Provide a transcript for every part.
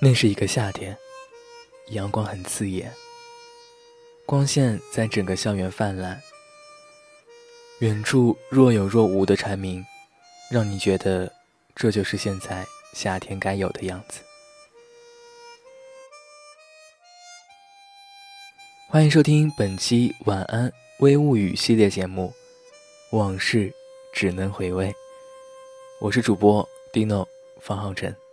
那是一个夏天，阳光很刺眼，光线在整个校园泛滥。远处若有若无的蝉鸣，让你觉得这就是现在夏天该有的样子。欢迎收听本期《晚安微物语》系列节目，《往事只能回味》。我是主播 Dino 方浩辰。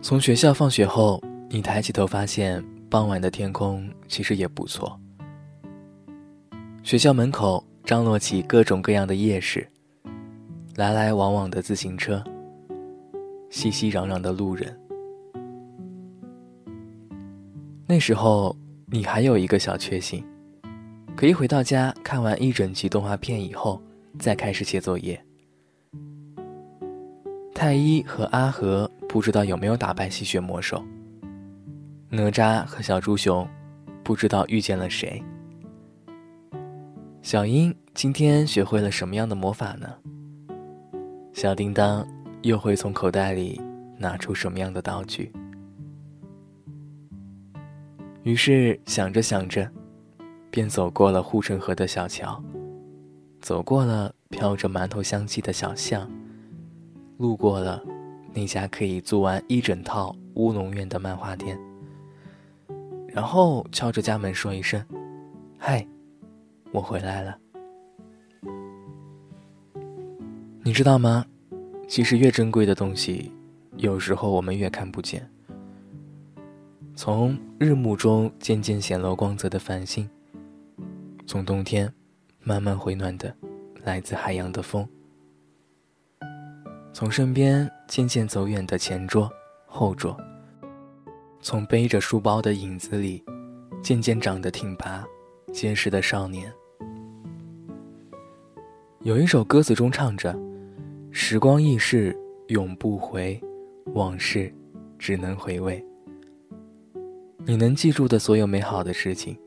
从学校放学后，你抬起头，发现傍晚的天空其实也不错。学校门口张罗起各种各样的夜市，来来往往的自行车，熙熙攘攘的路人。那时候，你还有一个小确幸，可以回到家看完一整集动画片以后，再开始写作业。太一和阿和。不知道有没有打败吸血魔兽？哪吒和小猪熊不知道遇见了谁？小樱今天学会了什么样的魔法呢？小叮当又会从口袋里拿出什么样的道具？于是想着想着，便走过了护城河的小桥，走过了飘着馒头香气的小巷，路过了。那家可以租完一整套乌龙院的漫画店，然后敲着家门说一声：“嗨，我回来了。”你知道吗？其实越珍贵的东西，有时候我们越看不见。从日暮中渐渐显露光泽的繁星，从冬天慢慢回暖的来自海洋的风。从身边渐渐走远的前桌、后桌，从背着书包的影子里，渐渐长得挺拔、结实的少年。有一首歌词中唱着：“时光易逝永不回，往事只能回味。”你能记住的所有美好的事情，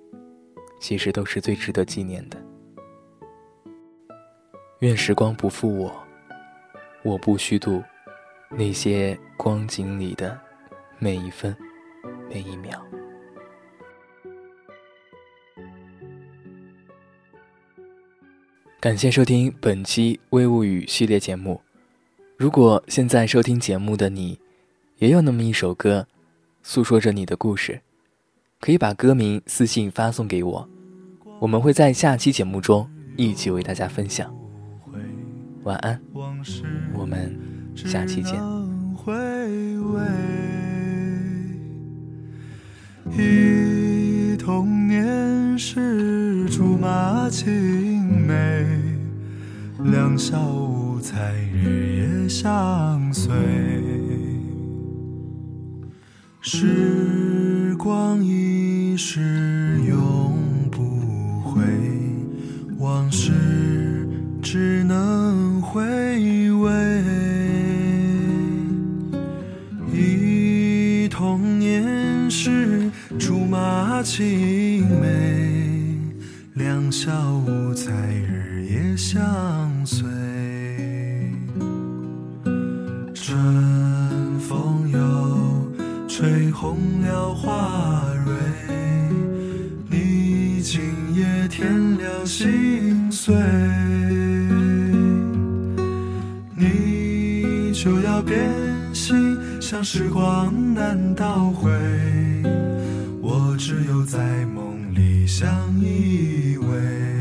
其实都是最值得纪念的。愿时光不负我。我不虚度那些光景里的每一分每一秒。感谢收听本期微物语系列节目。如果现在收听节目的你，也有那么一首歌，诉说着你的故事，可以把歌名私信发送给我，我们会在下期节目中一起为大家分享。晚安，我们下期见。忆童年时竹马青梅，两小无猜日夜相随。时光一逝永不回，往事只能。青梅，两小无猜日夜相随。春风又吹红了花蕊，你今夜添了心碎。你就要变心，像时光难倒回，我只有在梦里相依偎。